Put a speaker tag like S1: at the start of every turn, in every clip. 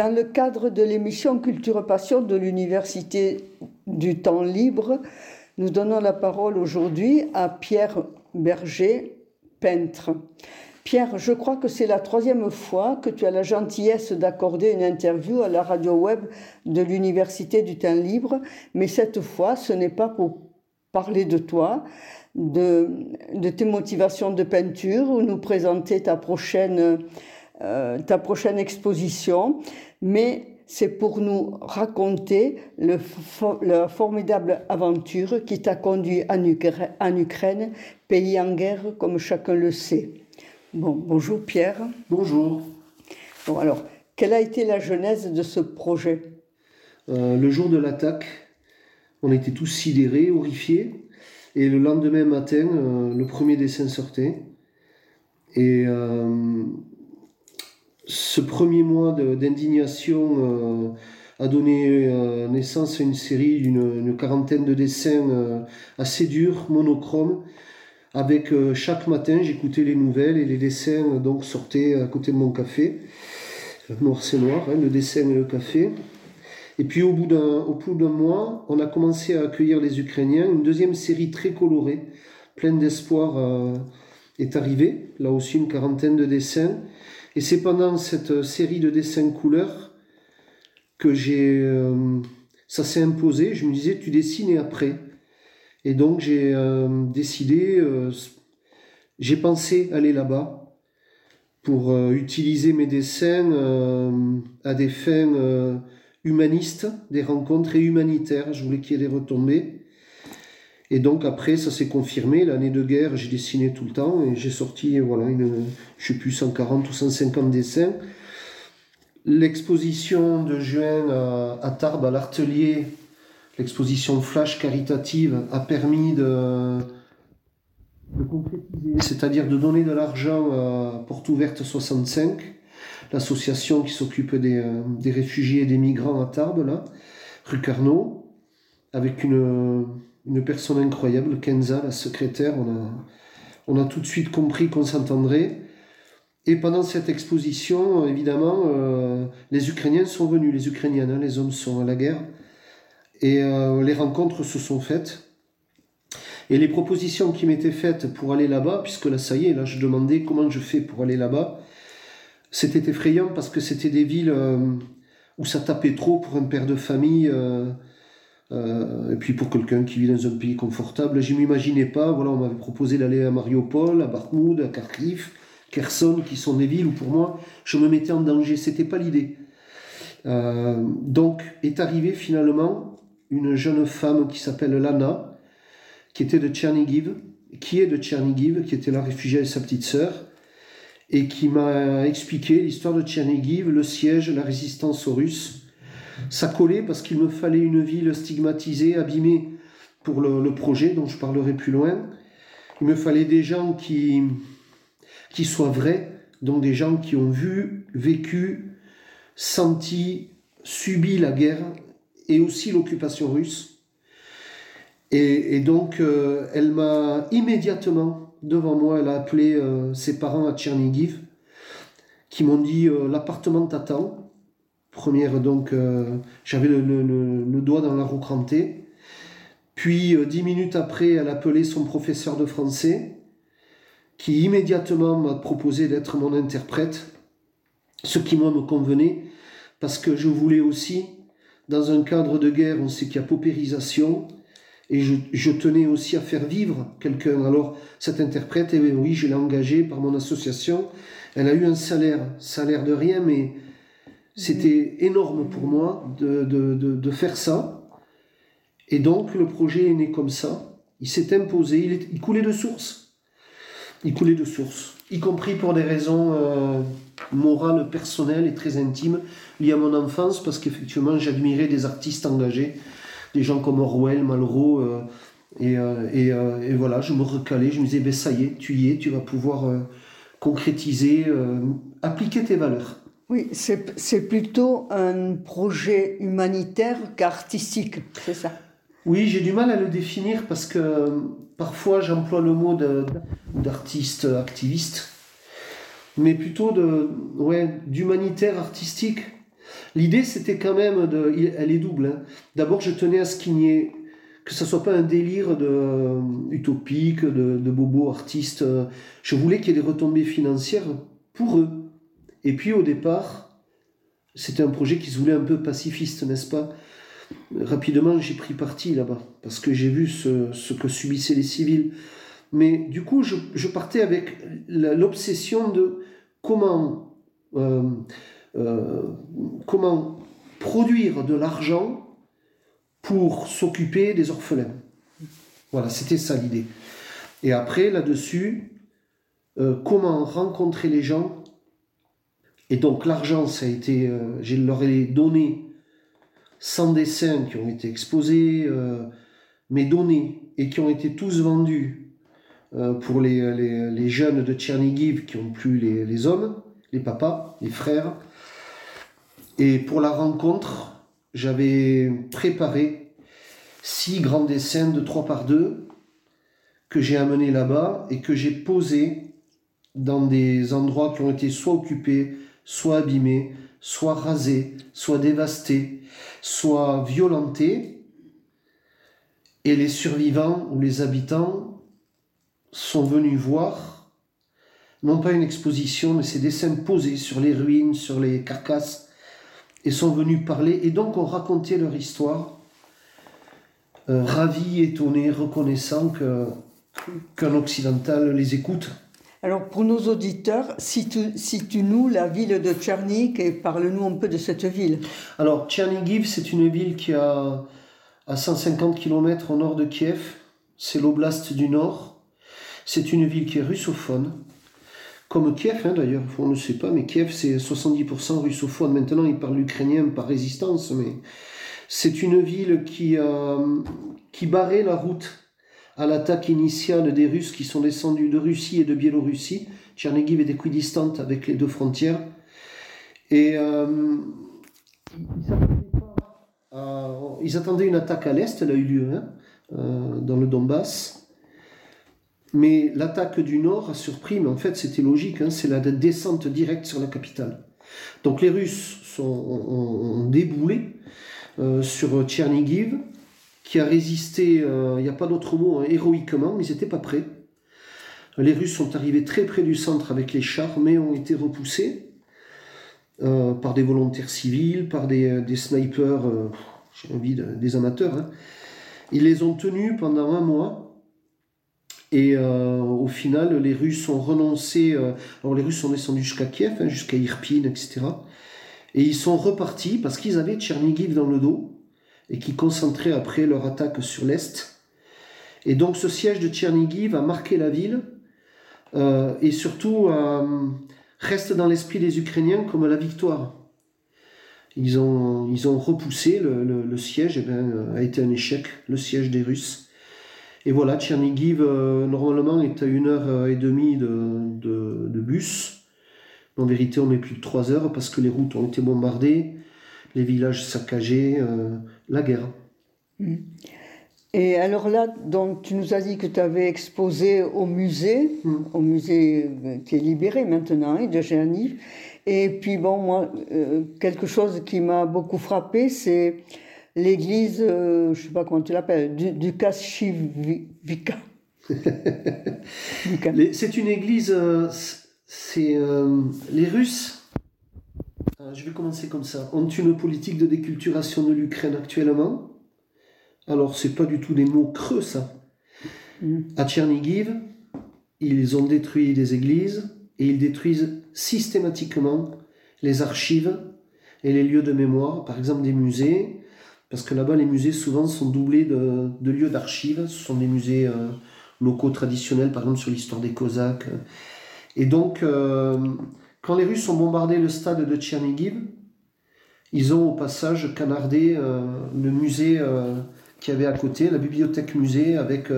S1: Dans le cadre de l'émission Culture Passion de l'Université du Temps Libre, nous donnons la parole aujourd'hui à Pierre Berger, peintre. Pierre, je crois que c'est la troisième fois que tu as la gentillesse d'accorder une interview à la radio web de l'Université du Temps Libre, mais cette fois, ce n'est pas pour parler de toi, de, de tes motivations de peinture ou nous présenter ta prochaine, euh, ta prochaine exposition, mais c'est pour nous raconter le, la formidable aventure qui t'a conduit en Ukraine, en Ukraine, pays en guerre comme chacun le sait. Bon, bonjour Pierre.
S2: Bonjour.
S1: Bon, alors, quelle a été la genèse de ce projet?
S2: Euh, Le jour de l'attaque, on était tous sidérés, horrifiés. Et le lendemain matin, euh, le premier dessin sortait. Et euh, ce premier mois d'indignation a donné naissance à une série d'une quarantaine de dessins assez durs, monochromes. Avec chaque matin, j'écoutais les nouvelles et les dessins donc sortaient à côté de mon café. Noir c'est noir, hein, le dessin et le café. Et puis au bout d'un mois, on a commencé à accueillir les Ukrainiens. Une deuxième série très colorée, pleine d'espoir, euh, est arrivée. Là aussi une quarantaine de dessins. Et c'est pendant cette série de dessins couleurs que j'ai, euh, ça s'est imposé. Je me disais, tu dessines et après. Et donc j'ai euh, décidé, j'ai pensé aller là-bas pour utiliser mes dessins à des fins humaniste, des rencontres et humanitaires. Je voulais qu'il y ait des retombées. Et donc après, ça s'est confirmé. L'année de guerre, j'ai dessiné tout le temps et j'ai sorti, voilà, une, je sais plus, 140 ou 150 dessins. L'exposition de juin à, Tarbes, à l'Artelier, l'exposition Flash caritative, a permis de, de concrétiser, c'est-à-dire de donner de l'argent à Porte Ouverte 65 l'association qui s'occupe des, des, réfugiés et des migrants à Tarbes, là, rue Carnot, avec une, une personne incroyable, Kenza, la secrétaire. On a, tout de suite compris qu'on s'entendrait. Et pendant cette exposition, évidemment, euh, les Ukrainiens sont venus, les Ukrainiennes, hein, les hommes sont à la guerre. Et euh, les rencontres se sont faites. Et les propositions qui m'étaient faites pour aller là-bas, puisque là, ça y est, là, je demandais comment je fais pour aller là-bas. C'était effrayant parce que c'était des villes euh, où ça tapait trop pour un père de famille. Euh, euh, et puis pour quelqu'un qui vit dans un pays confortable, je m'imaginais pas. Voilà, on m'avait proposé d'aller à Mariupol, à Bakhmoud, à Kharkiv, Kherson, qui sont des villes où pour moi je me mettais en danger. C'était pas l'idée. donc est arrivée finalement une jeune femme qui s'appelle Lana, qui était de Tchernigiv, qui est de Tchernigiv, qui était là réfugiée avec sa petite sœur, et qui m'a expliqué l'histoire de Tchernigiv, le siège, la résistance aux Russes. Ça collait parce qu'il me fallait une ville stigmatisée, abîmée pour le, projet dont je parlerai plus loin. Il me fallait des gens qui, qui soient vrais, donc des gens qui ont vu, vécu, senti, subi la guerre et aussi l'occupation russe. Et, donc, euh, elle m'a immédiatement devant moi, elle a appelé euh, ses parents à Tchernigiv, qui m'ont dit euh, l'appartement t'attend. Première, donc, euh, j'avais le, doigt dans la roue crantée. Puis, dix minutes après, elle a appelé son professeur de français, qui immédiatement m'a proposé d'être mon interprète, ce qui, moi, me convenait, parce que je voulais aussi, dans un cadre de guerre, on sait qu'il y a paupérisation, et je, tenais aussi à faire vivre quelqu'un. Alors, cette interprète, eh oui, je l'ai engagée par mon association. Elle a eu un salaire, salaire de rien, mais c'était énorme pour moi de, de, de, faire ça. Et donc, le projet est né comme ça. Il s'est imposé, il, il, coulait de source. Il coulait de source, y compris pour des raisons euh, morales, personnelles et très intimes liées à mon enfance, parce qu'effectivement, j'admirais des artistes engagés des gens comme Orwell, Malraux. Euh, et, euh, euh, et, voilà, je me recalais, je me disais, ben, ça y est, tu y es, tu vas pouvoir concrétiser, appliquer tes valeurs.
S1: Oui, c'est plutôt un projet humanitaire qu'artistique, c'est ça?
S2: Oui, j'ai du mal à le définir parce que parfois j'emploie le mot d'artiste activiste, mais plutôt d'humanitaire artistique. L'idée, c'était quand même de. Elle est double. Hein. D'abord, je tenais à ce qu'il n'y ait. que ça soit pas un délire de, euh, utopique, de, de bobos artistes. Je voulais qu'il y ait des retombées financières pour eux. Et puis, au départ, c'était un projet qui se voulait un peu pacifiste, n'est-ce pas? Rapidement, j'ai pris parti là-bas, parce que j'ai vu ce, que subissaient les civils. Mais du coup, je, je partais avec l'obsession de comment. Euh, euh, comment produire de l'argent pour s'occuper des orphelins. Voilà, c'était ça l'idée. Et après, là-dessus, euh, comment rencontrer les gens. Et donc l'argent, ça a été, euh, leur ai donné 100 dessins qui ont été exposés, mes données, et qui ont été tous vendus pour les, les, jeunes de Tchernigiv qui ont plus les, les hommes, les papas, les frères. Et pour la rencontre, j'avais préparé six grands dessins de 3 par 2 que j'ai amenés là-bas et que j'ai posés dans des endroits qui ont été soit occupés, soit abîmés, soit rasés, soit dévastés, soit violentés. Et les survivants ou les habitants sont venus voir, non pas une exposition, mais ces dessins posés sur les ruines, sur les carcasses et sont venus parler et donc ont raconté leur histoire, euh, ravis, étonnés, reconnaissants qu'un occidental les écoute.
S1: Alors pour nos auditeurs, situe-nous la ville de Tchernik et parle-nous un peu de cette ville.
S2: Alors Tchernigiv, c'est une ville qui a à 150 km au nord de Kiev, c'est l'oblast du nord. C'est une ville qui est russophone, comme Kiev hein, d'ailleurs, on ne sait pas, mais Kiev c'est 70% russophone. Maintenant ils parlent l'ukrainien par résistance, mais c'est une ville qui, qui barrait la route à l'attaque initiale des Russes qui sont descendus de Russie et de Biélorussie. Tchernigiv est équidistante avec les deux frontières. Et euh, ils, attendaient une attaque à l'est, elle a eu lieu hein, euh, dans le Donbass. Mais l'attaque du Nord a surpris, mais en fait c'était logique, hein, c'est la descente directe sur la capitale. Donc les Russes sont, ont, déboulé euh, sur Tchernigiv, qui a résisté, euh, il n'y a pas d'autre mot, hein, héroïquement, mais ils n'étaient pas prêts. Les Russes sont arrivés très près du centre avec les chars, mais ont été repoussés euh, par des volontaires civils, par des, des snipers, j'ai envie des amateurs. Hein. Ils les ont tenus pendant un mois et euh, au final, les Russes ont renoncé. Euh, alors, les Russes sont descendus jusqu'à Kiev, hein, jusqu'à Irpin, etc. Et ils sont repartis parce qu'ils avaient Tchernigiv dans le dos et qui concentraient après leur attaque sur l'Est. Et donc, ce siège de Tchernigiv a marqué la ville euh, et surtout reste dans l'esprit des Ukrainiens comme la victoire. Ils ont, repoussé le, siège, et ben, a été un échec, le siège des Russes. Et voilà, Tchernigiv, euh, normalement, est à une heure et demie de, de, bus. En vérité, on met plus de trois heures parce que les routes ont été bombardées, les villages saccagés, euh, la guerre.
S1: Mm. Et alors là, donc, tu nous as dit que tu avais exposé au musée, mm. au musée euh, qui est libéré maintenant, hein, de. Et puis, bon, moi, quelque chose qui m'a beaucoup frappé, c'est l'église, euh, je ne sais pas comment tu l'appelles, du, du Kashivika.
S2: c'est une église, euh, c'est euh, les Russes. Je vais commencer comme ça. Ont une politique de déculturation de l'Ukraine actuellement? Alors c'est pas du tout des mots creux ça. Mm. À Tchernigiv, ils ont détruit des églises et ils détruisent systématiquement les archives et les lieux de mémoire, par exemple des musées, parce que là-bas, les musées souvent sont doublés de, lieux d'archives. Ce sont des musées euh, locaux traditionnels, par exemple sur l'histoire des Cosaques. Et donc, euh, quand les Russes ont bombardé le stade de Tchernigiv, ils ont au passage canardé euh, le musée qui avait à côté, la bibliothèque musée, avec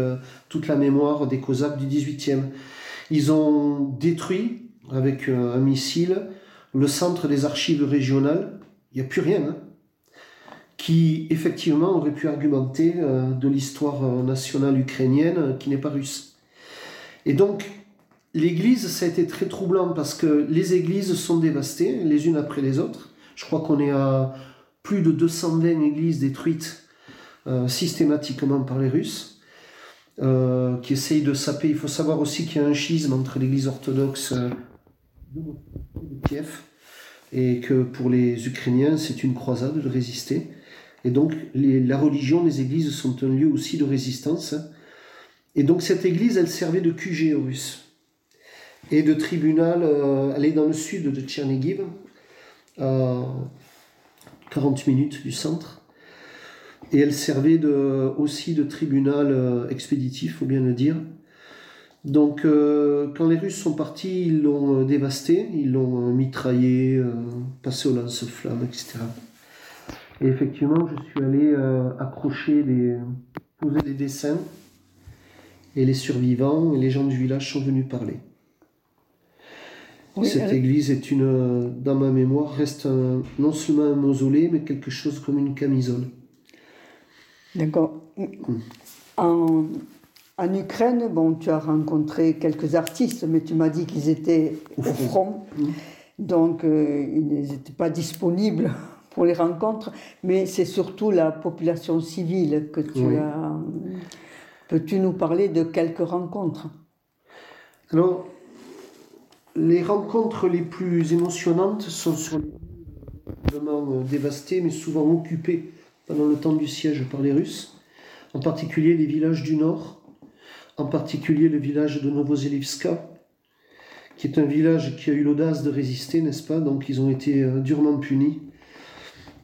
S2: toute la mémoire des Cosaques du 18e. Ils ont détruit, avec un missile, le centre des archives régionales. Il n'y a plus rien. Hein qui effectivement aurait pu argumenter euh, de l'histoire euh, nationale ukrainienne euh, qui n'est pas russe. Et donc, l'Église, ça a été très troublant parce que les églises sont dévastées les unes après les autres. Je crois qu'on est à plus de 220 églises détruites euh, systématiquement par les Russes, euh, qui essayent de saper. Il faut savoir aussi qu'il y a un schisme entre l'église orthodoxe de Kiev et que pour les Ukrainiens, c'est une croisade de résister. Et donc, la religion, les églises sont un lieu aussi de résistance. Et donc, cette église, elle servait de QG aux Russes et de tribunal. Euh, elle est dans le sud de Tchernigiv, à 40 minutes du centre. Et elle servait aussi de tribunal euh, expéditif, faut bien le dire. Donc, euh, quand les Russes sont partis, ils l'ont dévasté, ils l'ont mitraillé, passé au lance-flammes, etc. Et effectivement, je suis allé accrocher des, poser des dessins, et les survivants et les gens du village sont venus parler. Cette église est une, dans ma mémoire, reste non seulement un mausolée, mais quelque chose comme une camisole.
S1: D'accord. En, en, Ukraine, bon, tu as rencontré quelques artistes, mais tu m'as dit qu'ils étaient au, front. Mmh. Donc, euh, ils n'étaient pas disponibles pour les rencontres, mais c'est surtout la population civile que tu as. Peux-tu nous parler de quelques rencontres?
S2: Alors, les rencontres les plus émotionnantes sont sur les vraiment euh, dévastés, mais souvent occupés pendant le temps du siège par les Russes, en particulier les villages du nord, en particulier le village de Novozelivska, qui est un village qui a eu l'audace de résister, n'est-ce pas? Donc ils ont été euh, durement punis.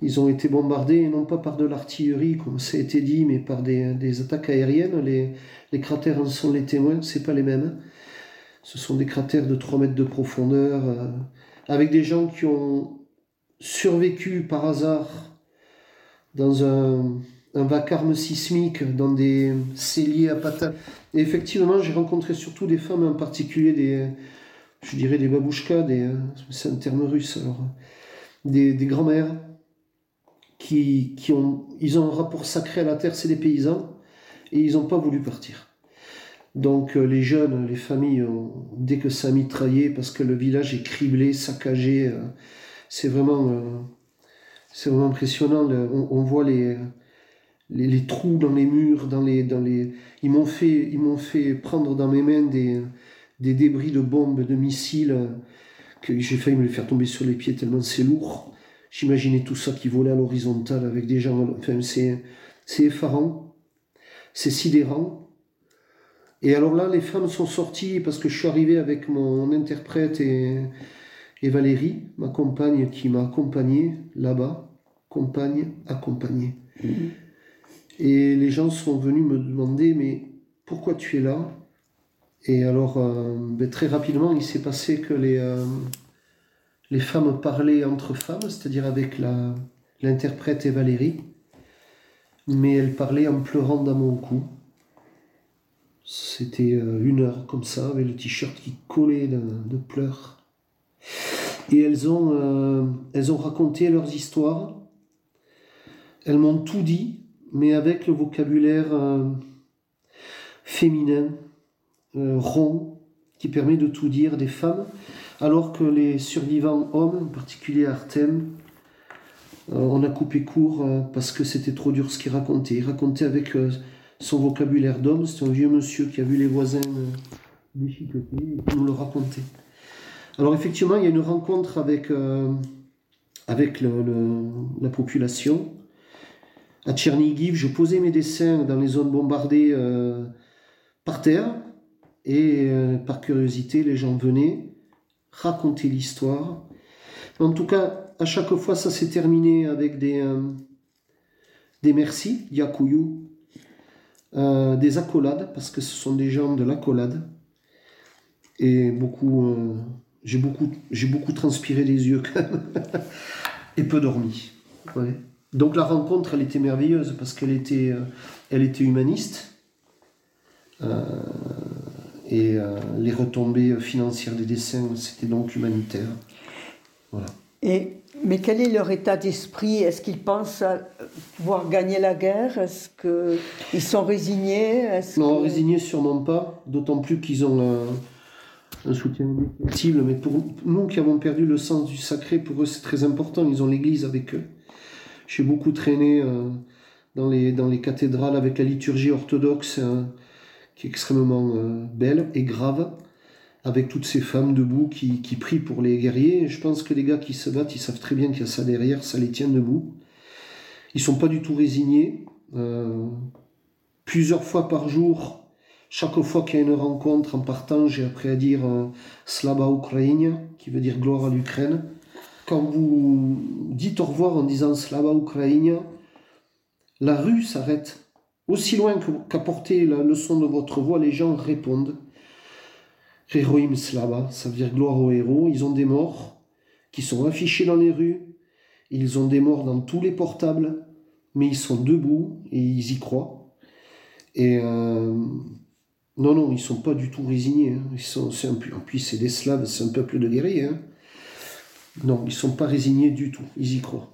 S2: Ils ont été bombardés, non pas par de l'artillerie, comme ça a été dit, mais par des, attaques aériennes. Les, les, cratères en sont les témoins, c'est pas les mêmes. Ce sont des cratères de 3 mètres de profondeur, euh, avec des gens qui ont survécu par hasard dans un, vacarme sismique, dans des celliers à patates. Et effectivement, j'ai rencontré surtout des femmes, en particulier des, je dirais des babouchkas, des, c'est un terme russe alors, des, des grands-mères, qui, qui ont, ils ont un rapport sacré à la terre, c'est des paysans, et ils n'ont pas voulu partir. Donc euh, les jeunes, les familles, dès que ça mitraillé, parce que le village est criblé, saccagé, euh, c'est vraiment, euh, c'est vraiment impressionnant. on, voit les, les, trous dans les murs, dans les, dans les... Ils m'ont fait, m'ont fait prendre dans mes mains des, des débris de bombes, de missiles, que j'ai failli me les faire tomber sur les pieds tellement c'est lourd. J'imaginais tout ça qui volait à l'horizontale avec des gens. Enfin, c'est effarant, c'est sidérant. Et alors là, les femmes sont sorties parce que je suis arrivé avec mon interprète et, et Valérie, ma compagne, qui m'a accompagné là-bas. Compagne accompagnée. Mhm. Et les gens sont venus me demander, mais pourquoi tu es là? Et alors, euh, ben, très rapidement, il s'est passé que les, euh, les femmes parlaient entre femmes, c'est-à-dire avec l'interprète et Valérie, mais elles parlaient en pleurant dans mon cou. C'était euh, une heure comme ça, avec le t-shirt qui collait de, pleurs. Et elles ont, euh, elles ont raconté leurs histoires. Elles m'ont tout dit, mais avec le vocabulaire euh, féminin, rond, qui permet de tout dire des femmes, alors que les survivants hommes, en particulier Artem, on a coupé court parce que c'était trop dur ce qu'ils racontaient. Ils racontaient avec son vocabulaire d'homme, c'est un vieux monsieur qui a vu les voisins euh, déchiquetés et nous le racontait. Alors effectivement, il y a une rencontre avec, euh, avec la population. À Tchernigiv, je posais mes dessins dans les zones bombardées euh, par terre et par curiosité, les gens venaient raconter l'histoire. En tout cas, à chaque fois, ça s'est terminé avec des, des merci, Yakuyu, euh, des accolades, parce que ce sont des gens de l'accolade. Et beaucoup, euh, j'ai beaucoup, j'ai beaucoup transpiré les yeux et peu dormi. Donc la rencontre, elle était merveilleuse parce qu'elle était, euh, elle était humaniste. et les retombées financières des dessins, c'était donc humanitaire. Voilà.
S1: Et mais quel est leur état d'esprit? Est-ce qu'ils pensent à pouvoir gagner la guerre? Est-ce qu'ils sont résignés?
S2: Non, résignés sûrement pas, d'autant plus qu'ils ont un soutien indéfectible. Mais pour nous qui avons perdu le sens du sacré, pour eux c'est très important. Ils ont l'Église avec eux. J'ai beaucoup traîné euh, dans, les, dans les cathédrales avec la liturgie orthodoxe, euh, qui est extrêmement euh, belle et grave, avec toutes ces femmes debout qui, prient pour les guerriers. Je pense que les gars qui se battent, ils savent très bien qu'il y a ça derrière, ça les tient debout. Ils sont pas du tout résignés. plusieurs fois par jour, chaque fois qu'il y a une rencontre en partant, j'ai appris à dire Slava Ukraine, qui veut dire gloire à l'Ukraine quand vous dites au revoir en disant Slava Ukraine, la rue s'arrête. Aussi loin qu'à le son de votre voix, les gens répondent. Héroïm Slava, ça veut dire gloire aux héros. Ils ont des morts qui sont affichés dans les rues. Ils ont des morts dans tous les portables, mais ils sont debout et ils y croient. Et euh, non, non, ils sont pas du tout résignés. Hein. Ils sont, un, c'est des Slaves, c'est un peuple de guerriers. Hein. Non, ils sont pas résignés du tout, ils y croient.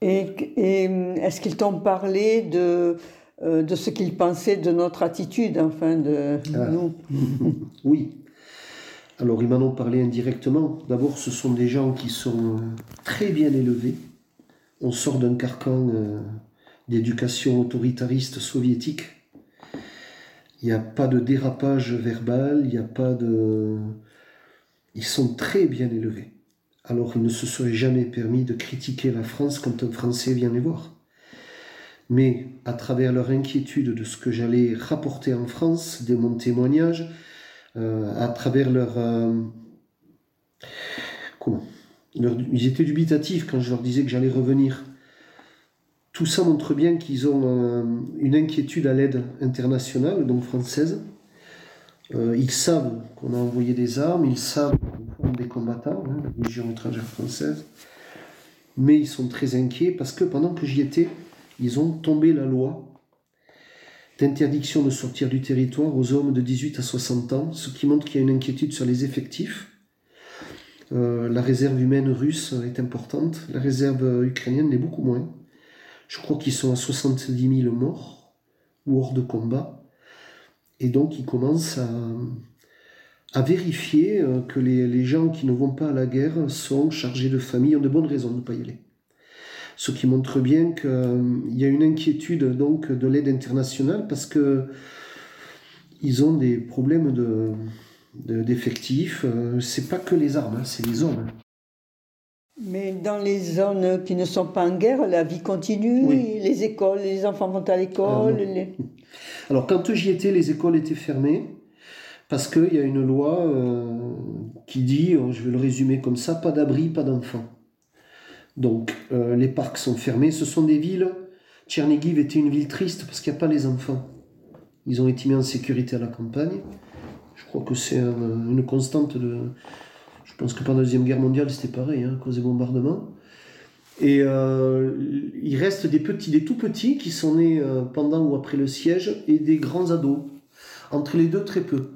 S1: Et, est-ce qu'ils t'ont parlé de, euh, de ce qu'ils pensaient de notre attitude, enfin, de ah. nous
S2: Oui. Alors, ils m'en ont parlé indirectement. D'abord, ce sont des gens qui sont très bien élevés. On sort d'un carcan euh, d'éducation autoritariste soviétique. Il n'y a pas de dérapage verbal, il n'y a pas de... Ils sont très bien élevés alors il ne se serait jamais permis de critiquer la France quand un Français vient les voir. Mais à travers leur inquiétude de ce que j'allais rapporter en France, de mon témoignage, euh, à travers leur... Euh, comment? Ils étaient dubitatifs quand je leur disais que j'allais revenir. Tout ça montre bien qu'ils ont euh, une inquiétude à l'aide internationale, donc française. ils savent qu'on a envoyé des armes, ils savent des combattants, hein, la Légion étrangère française. Mais ils sont très inquiets parce que pendant que j'y étais, ils ont tombé la loi d'interdiction de sortir du territoire aux hommes de 18 à 60 ans, ce qui montre qu'il y a une inquiétude sur les effectifs. Euh, la réserve humaine russe est importante, la réserve ukrainienne l'est beaucoup moins. Je crois qu'ils sont à 70 000 morts ou hors de combat. Et donc ils commencent à, vérifier euh, que les, gens qui ne vont pas à la guerre sont chargés de famille, ont de bonnes raisons de ne pas y aller. Ce qui montre bien qu'il y a une inquiétude donc de l'aide internationale parce que ils ont des problèmes de, d'effectifs. Euh, c'est pas que les armes, hein, c'est les hommes. Hein.
S1: Mais dans les zones qui ne sont pas en guerre, la vie continue, les écoles, les enfants vont à l'école.
S2: Alors quand j'y étais, les écoles étaient fermées parce qu'il y a une loi euh, qui dit, euh, je vais le résumer comme ça, pas d'abri, pas d'enfants. Donc euh, les parcs sont fermés, ce sont des villes. Tchernigiv était une ville triste parce qu'il n'y a pas les enfants. Ils ont été mis en sécurité à la campagne. Je crois que c'est une constante de... Je pense que pendant la Deuxième Guerre mondiale, c'était pareil, hein, à cause des bombardements. Et il reste des petits, des tout petits qui sont nés pendant ou après le siège et des grands ados. Entre les deux, très peu.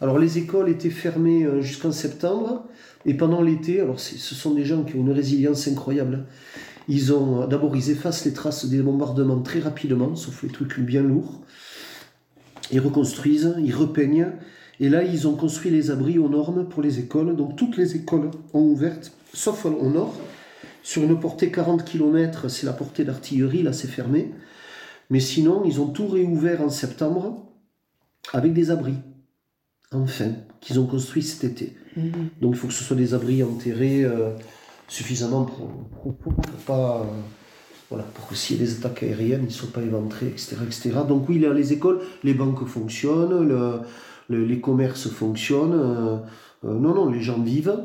S2: Alors les écoles étaient fermées euh, jusqu'en septembre et pendant l'été, alors ce sont des gens qui ont une résilience incroyable. Ils ont d'abord ils effacent les traces des bombardements très rapidement, sauf les trucs bien lourds. Ils reconstruisent, ils repeignent et là ils ont construit les abris aux normes pour les écoles. Donc toutes les écoles ont ouvert, sauf au nord. Sur une portée 40 km, c'est la portée d'artillerie, là c'est fermé. Mais sinon, ils ont tout réouvert en septembre avec des abris enfin, qu'ils ont construit cet été. Mhm. Donc il faut que ce soit des abris enterrés euh, suffisamment pour, pour, pas. Euh, voilà, pour que s'il y a des attaques aériennes, ils ne soient pas éventrés, etc., etc. Donc oui, les écoles, les banques fonctionnent, le, les commerces fonctionnent. Euh, non, non, les gens vivent.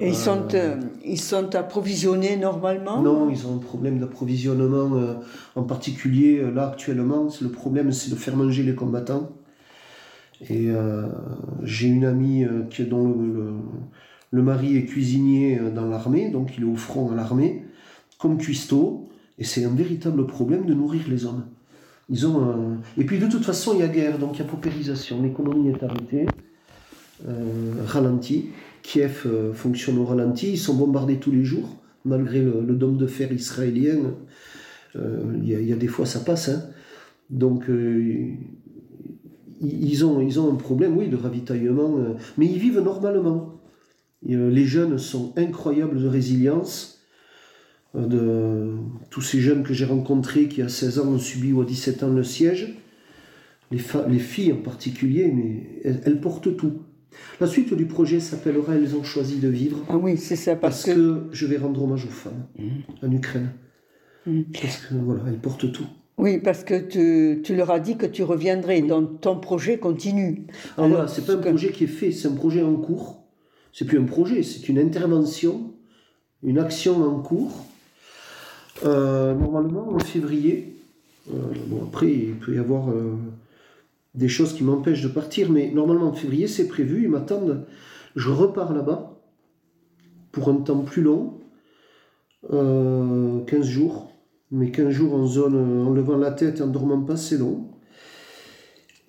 S1: Et ils, sont, ils sont approvisionnés normalement?
S2: Non, ils ont un problème d'approvisionnement, en particulier là actuellement. Le problème, c'est de faire manger les combattants. Et euh, j'ai une amie euh, qui, dont le, le, mari est cuisinier euh, dans l'armée, donc il est au front à l'armée, comme cuistot, et c'est un véritable problème de nourrir les hommes. Ils ont Et puis de toute façon, il y a guerre, donc il y a paupérisation, l'économie est arrêtée, euh, ralentie, Kiev fonctionne au ralenti, ils sont bombardés tous les jours, malgré le, dôme de fer israélien, il y, a des fois ça passe, hein. donc ils ont, ils ont un problème, oui, de ravitaillement, euh, mais ils vivent normalement. Euh, les jeunes sont incroyables de résilience. Euh, de, tous ces jeunes que j'ai rencontrés qui, à 16 ans, ont subi ou à 17 ans le siège, les, les filles en particulier, mais elles, portent tout. La suite du projet s'appellera Elles ont choisi de vivre.
S1: Ah oui, c'est ça,
S2: parce, que... je vais rendre hommage aux femmes mmh. en Ukraine. Mmh. Parce que voilà, elles portent tout.
S1: Oui, parce que tu, tu, leur as dit que tu reviendrais, donc ton projet continue.
S2: Alors, voilà, c'est pas un projet qui est fait, c'est un projet en cours. C'est plus un projet, c'est une intervention, une action en cours. Euh, normalement en février. Euh, bon, après, il peut y avoir euh, des choses qui m'empêchent de partir, mais normalement en février, c'est prévu. Ils m'attendent. Je repars là-bas pour un temps plus long, 15 jours mais 15 jours en zone en levant la tête et en dormant pas, c'est long.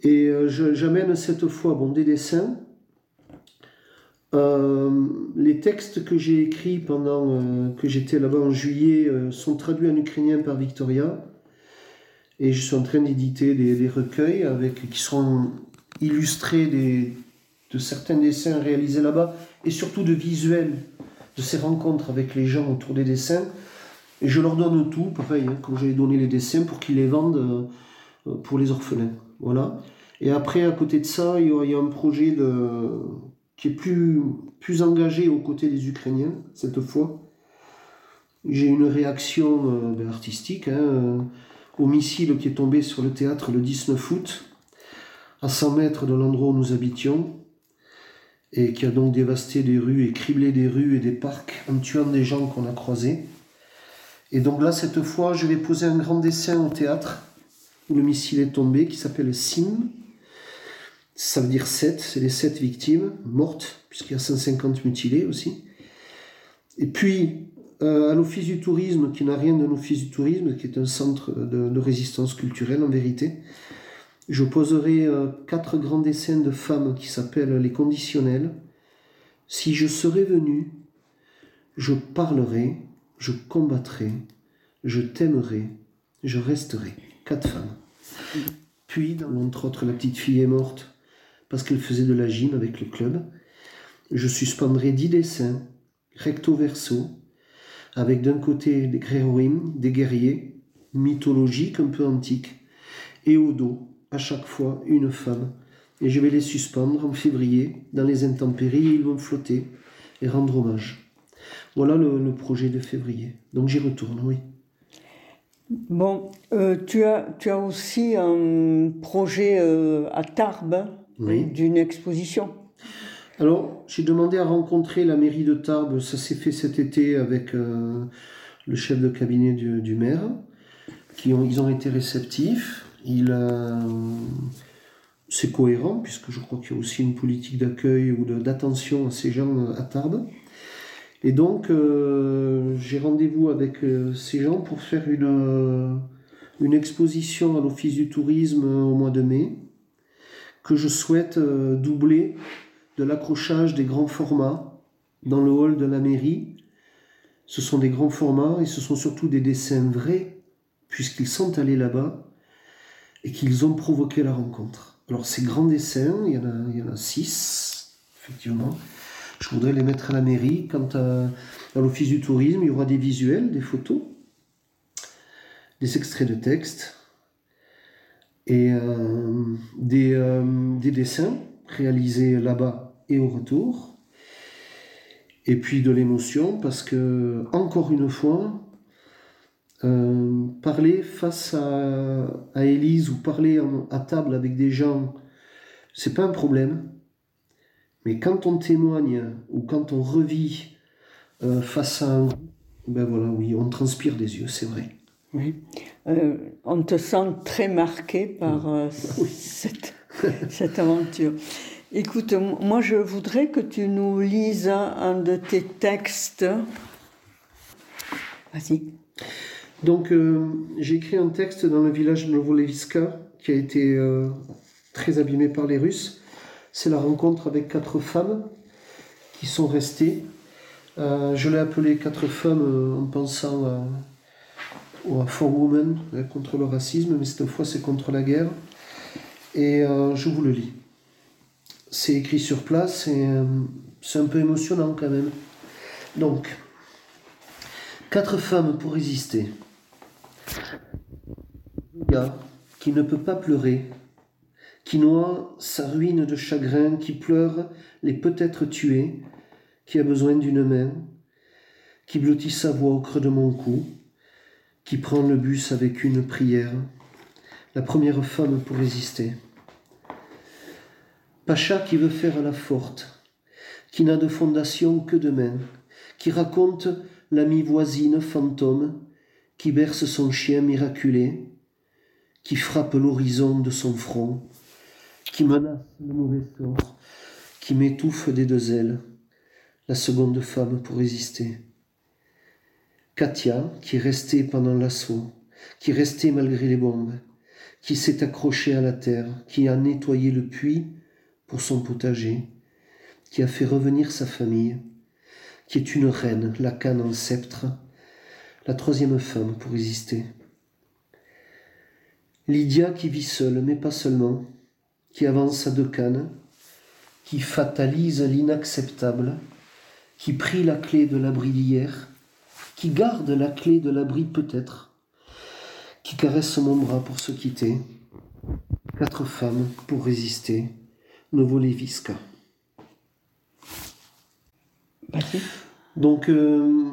S2: Et euh, j'amène cette fois bon, des dessins. Euh, les textes que j'ai écrits pendant euh, que j'étais là-bas en juillet sont traduits en ukrainien par Victoria. Et je suis en train d'éditer des, recueils avec, qui seront illustrés des, de certains dessins réalisés là-bas et surtout de visuels de ces rencontres avec les gens autour des dessins. Et je leur donne tout, pareil, hein, comme donné les dessins, pour qu'ils les vendent euh, pour les orphelins. Voilà. Et après, à côté de ça, il y a, un projet qui est plus, engagé aux côtés des Ukrainiens, cette fois. J'ai une réaction euh, ben, artistique hein, euh, au missile qui est tombé sur le théâtre le 19 août, à 100 mètres de l'endroit où nous habitions, et qui a donc dévasté des rues et criblé des rues et des parcs en tuant des gens qu'on a croisés. Et donc là, cette fois, je vais poser un grand dessin au théâtre où le missile est tombé qui s'appelle Sim. Ça veut dire 7, c'est les 7 victimes mortes, puisqu'il y a 150 mutilés aussi. Et puis, euh, à l'Office du tourisme, qui n'a rien d'un Office du tourisme, qui est un centre de, résistance culturelle en vérité, je poserai euh, quatre grands dessins de femmes qui s'appellent Les conditionnels. Si je serais venu, je parlerai je combattrai, je t'aimerai, je resterai. Quatre femmes. Puis, entre autres, la petite fille est morte parce qu'elle faisait de la gym avec le club. Je suspendrai dix dessins, recto verso, avec d'un côté des héroïnes, des guerriers, mythologiques un peu antiques, et au dos, à chaque fois, une femme. Et je vais les suspendre en février, dans les intempéries, ils vont flotter et rendre hommage. Voilà le, projet de février. Donc j'y retourne, oui.
S1: Bon, euh, tu, as, tu as aussi un projet euh, à Tarbes d'une exposition.
S2: Alors, j'ai demandé à rencontrer la mairie de Tarbes. Ça s'est fait cet été avec euh, le chef de cabinet du, maire. Qui ont, ils ont été réceptifs. Il, c'est cohérent, puisque je crois qu'il y a aussi une politique d'accueil ou d'attention à ces gens à Tarbes. Et donc, euh, j'ai rendez-vous avec euh, ces gens pour faire une, euh, une exposition à l'Office du tourisme au mois de mai, que je souhaite doubler de l'accrochage des grands formats dans le hall de la mairie. Ce sont des grands formats et ce sont surtout des dessins vrais, puisqu'ils sont allés là-bas et qu'ils ont provoqué la rencontre. Alors ces grands dessins, il y en a six, effectivement. Je voudrais les mettre à la mairie. Quant à, l'office du tourisme, il y aura des visuels, des photos, des extraits de texte et euh, des, euh, des, dessins réalisés là-bas et au retour. Et puis de l'émotion parce que, encore une fois, euh, parler face à, à Élise ou parler à table avec des gens, c'est pas un problème. Mais quand on témoigne ou quand on revit euh, face à un... Ben voilà, oui, on transpire des yeux, c'est vrai.
S1: Oui. Euh, on te sent très marqué par euh, cette, cette, aventure. Écoute, moi je voudrais que tu nous lises un de tes textes. Vas-y.
S2: Donc, j'ai écrit un texte dans le village de Novoleviska qui a été très abîmé par les Russes c'est la rencontre avec quatre femmes qui sont restées. Euh, je l'ai appelé quatre femmes euh, en pensant à, Four Women euh, contre le racisme, mais cette fois c'est contre la guerre. et je vous le lis. C'est écrit sur place et c'est un peu émotionnant quand même. Donc, quatre femmes pour résister. gars qui ne peut pas pleurer, qui noie sa ruine de chagrin, qui pleure les peut-être tués, qui a besoin d'une main, qui blottit sa voix au creux de mon cou, qui prend le bus avec une prière, la première femme pour résister. Pacha qui veut faire la forte, qui n'a de fondation que de main, qui raconte l'amie voisine fantôme, qui berce son chien miraculé, qui frappe l'horizon de son front, qui menace le mauvais sort, qui m'étouffe des deux ailes, la seconde femme pour résister. Katia, qui est restée pendant l'assaut, qui est restée malgré les bombes, qui s'est accrochée à la terre, qui a nettoyé le puits pour son potager, qui a fait revenir sa famille, qui est une reine, la canne en sceptre, la troisième femme pour résister. Lydia qui vit seule, mais pas seulement, qui avance à deux cannes, qui fatalise l'inacceptable, qui prit la clé de l'abri d'hier, qui garde la clé de l'abri peut-être, qui caresse mon bras pour se quitter. Quatre femmes pour résister. Novoleviska. Donc, euh,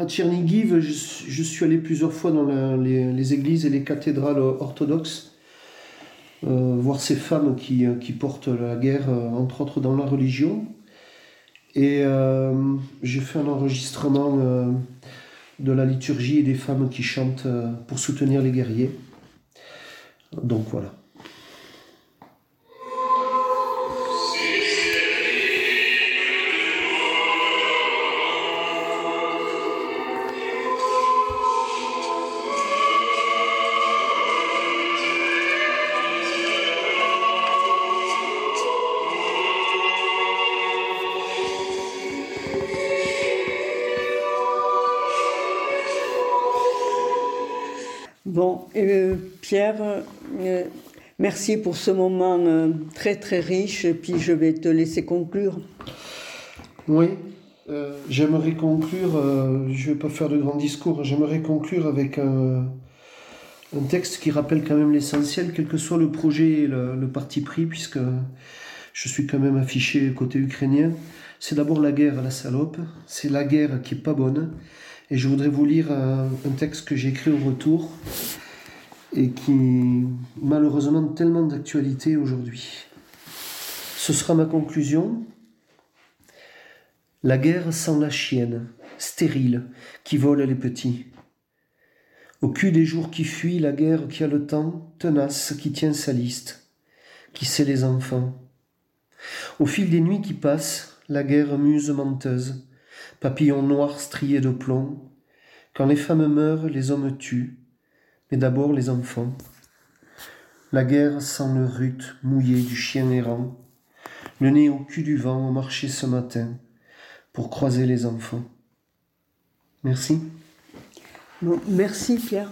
S2: à Tchernigiv, je, suis allé plusieurs fois dans les, églises et les cathédrales orthodoxes, voir ces femmes qui, qui, portent la guerre, euh, entre autres dans la religion. Et j'ai fait un enregistrement de la liturgie et des femmes qui chantent pour soutenir les guerriers. Donc voilà.
S1: Euh, Pierre, euh, merci pour ce moment euh, très très riche, et puis je vais te laisser conclure.
S2: Oui, j'aimerais conclure, je ne vais pas faire de grands discours, j'aimerais conclure avec un, texte qui rappelle quand même l'essentiel, quel que soit le projet et le, parti pris, puisque je suis quand même affiché côté ukrainien. C'est d'abord la guerre à la salope, c'est la guerre qui est pas bonne, et je voudrais vous lire un, texte que j'ai écrit au retour et qui malheureusement tellement d'actualité aujourd'hui. Ce sera ma conclusion. La guerre sans la chienne, stérile, qui vole les petits. Au cul des jours qui fuient, la guerre qui a le temps, tenace, qui tient sa liste, qui sait les enfants. Au fil des nuits qui passent, la guerre muse menteuse, papillon noir strié de plomb. Quand les femmes meurent, les hommes tuent, mais d'abord les enfants. La guerre sent le rut mouillé du chien errant, le nez au cul du vent au marché ce matin pour croiser les enfants. Merci.
S1: merci Pierre.